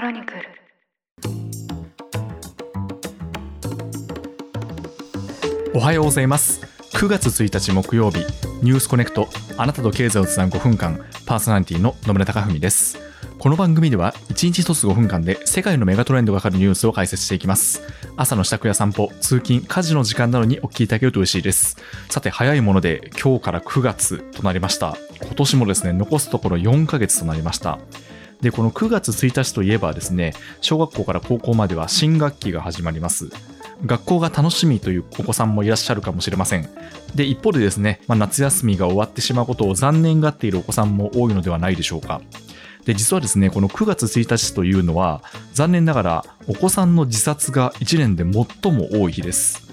クロニクル。おはようございます。9月1日木曜日ニュースコネクトあなたと経済をつなぐ5分間パーソナリティの野村貴文です。この番組では1日1つ5分間で世界のメガトレンドがかかるニュースを解説していきます。朝の支度や散歩通勤家事の時間などにお聞きいただけると嬉しいです。さて早いもので今日から9月となりました。今年もですね残すところ4ヶ月となりました。でこの9月1日といえばですね小学校から高校までは新学期が始まります学校が楽しみというお子さんもいらっしゃるかもしれません。で、一方でですね、まあ、夏休みが終わってしまうことを残念がっているお子さんも多いのではないでしょうか。で、実はですね、この9月1日というのは、残念ながらお子さんの自殺が1年で最も多い日です。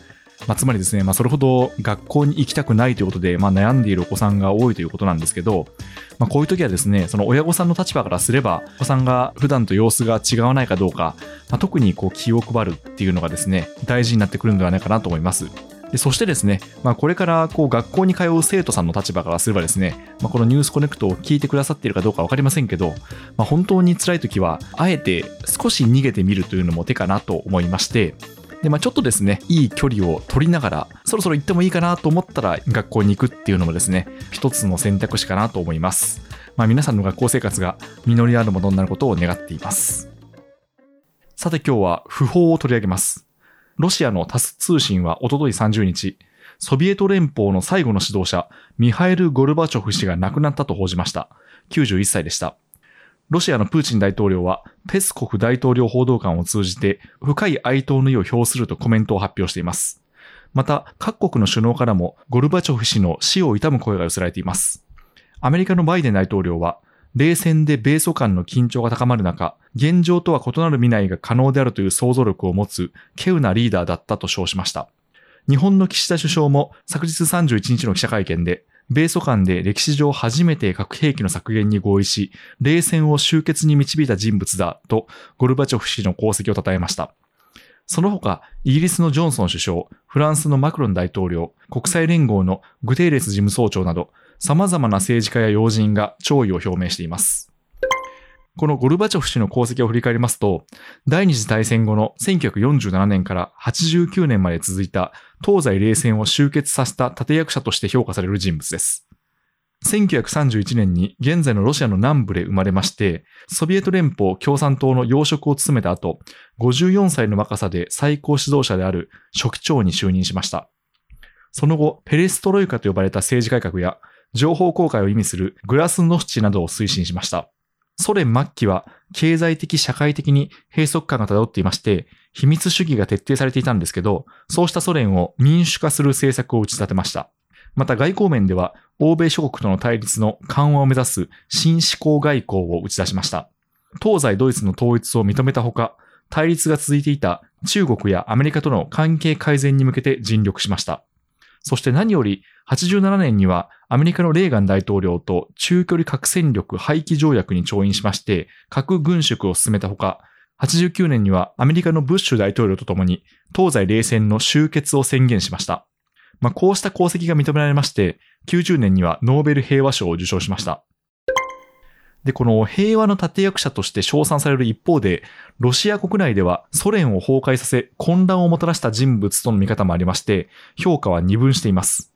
まあ、つまりですね、まあ、それほど学校に行きたくないということで、まあ、悩んでいるお子さんが多いということなんですけど、まあ、こういう時はですね、その親御さんの立場からすれば、お子さんが普段と様子が違わないかどうか、まあ、特にこう気を配るっていうのがですね、大事になってくるのではないかなと思います。でそしてですね、まあ、これからこう学校に通う生徒さんの立場からすればですね、まあ、このニュースコネクトを聞いてくださっているかどうか分かりませんけど、まあ、本当に辛い時は、あえて少し逃げてみるというのも手かなと思いまして、で、まあ、ちょっとですね、いい距離を取りながら、そろそろ行ってもいいかなと思ったら学校に行くっていうのもですね、一つの選択肢かなと思います。まあ、皆さんの学校生活が実りあるものになることを願っています。さて今日は訃報を取り上げます。ロシアのタス通信はおととい30日、ソビエト連邦の最後の指導者、ミハエル・ゴルバチョフ氏が亡くなったと報じました。91歳でした。ロシアのプーチン大統領は、ペスコフ大統領報道官を通じて、深い哀悼の意を表するとコメントを発表しています。また、各国の首脳からも、ゴルバチョフ氏の死を悼む声が寄せられています。アメリカのバイデン大統領は、冷戦で米ソ間の緊張が高まる中、現状とは異なる未来が可能であるという想像力を持つ、稀有なリーダーだったと称しました。日本の岸田首相も昨日31日の記者会見で、米ソ間で歴史上初めて核兵器の削減に合意し、冷戦を終結に導いた人物だと、ゴルバチョフ氏の功績を称えました。その他、イギリスのジョンソン首相、フランスのマクロン大統領、国際連合のグテーレス事務総長など、様々な政治家や要人が弔意を表明しています。このゴルバチョフ氏の功績を振り返りますと、第二次大戦後の1947年から89年まで続いた東西冷戦を終結させた立役者として評価される人物です。1931年に現在のロシアの南部で生まれまして、ソビエト連邦共産党の要職を務めた後、54歳の若さで最高指導者である書記長に就任しました。その後、ペレストロイカと呼ばれた政治改革や、情報公開を意味するグラスノスチなどを推進しました。ソ連末期は経済的社会的に閉塞感が漂っていまして、秘密主義が徹底されていたんですけど、そうしたソ連を民主化する政策を打ち立てました。また外交面では、欧米諸国との対立の緩和を目指す新思考外交を打ち出しました。東西ドイツの統一を認めたほか、対立が続いていた中国やアメリカとの関係改善に向けて尽力しました。そして何より87年にはアメリカのレーガン大統領と中距離核戦力廃棄条約に調印しまして核軍縮を進めたほか、89年にはアメリカのブッシュ大統領とともに東西冷戦の終結を宣言しました。まあ、こうした功績が認められまして、90年にはノーベル平和賞を受賞しました。で、この平和の立役者として称賛される一方で、ロシア国内ではソ連を崩壊させ混乱をもたらした人物との見方もありまして、評価は二分しています。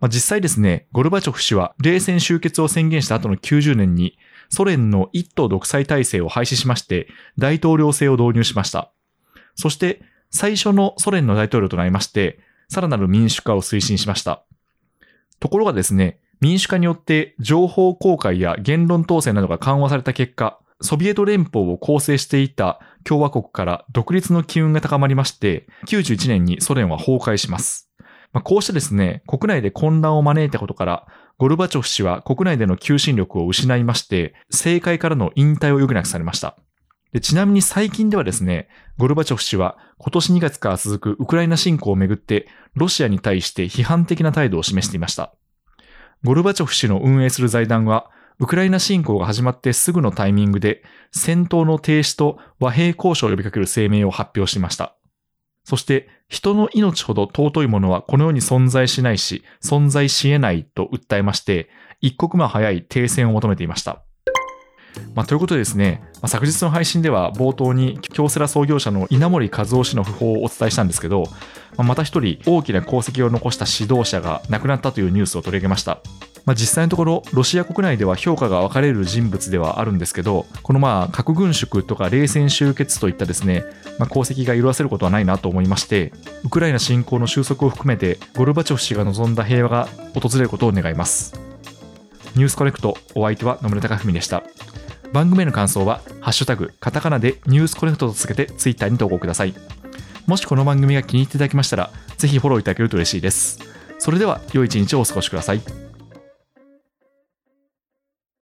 まあ、実際ですね、ゴルバチョフ氏は冷戦終結を宣言した後の90年に、ソ連の一党独裁体制を廃止しまして、大統領制を導入しました。そして、最初のソ連の大統領となりまして、さらなる民主化を推進しました。ところがですね、民主化によって情報公開や言論統制などが緩和された結果、ソビエト連邦を構成していた共和国から独立の機運が高まりまして、91年にソ連は崩壊します。まあ、こうしてですね、国内で混乱を招いたことから、ゴルバチョフ氏は国内での求心力を失いまして、政界からの引退を余儀なくされました。ちなみに最近ではですね、ゴルバチョフ氏は今年2月から続くウクライナ侵攻をめぐってロシアに対して批判的な態度を示していました。ゴルバチョフ氏の運営する財団は、ウクライナ侵攻が始まってすぐのタイミングで、戦闘の停止と和平交渉を呼びかける声明を発表しました。そして、人の命ほど尊いものはこの世に存在しないし、存在し得ないと訴えまして、一刻も早い停戦を求めていました。まあ、ということでですね、まあ、昨日の配信では冒頭に京セラ創業者の稲森和夫氏の訃報をお伝えしたんですけど、まあ、また一人大きな功績を残した指導者が亡くなったというニュースを取り上げました。まあ、実際のところロシア国内では評価が分かれる人物ではあるんですけどこのまあ核軍縮とか冷戦終結といったですね、まあ、功績が色あせることはないなと思いましてウクライナ侵攻の収束を含めてゴルバチョフ氏が望んだ平和が訪れることを願いますニュースコネクトお相手は野村貴文でした番組への感想は「ハッシュタグカタカナ」でニュースコネクトとつけてツイッターに投稿ください。もしこの番組が気に入っていただきましたらぜひフォローいただけると嬉しいです。それでは良い一日をお過ごしください。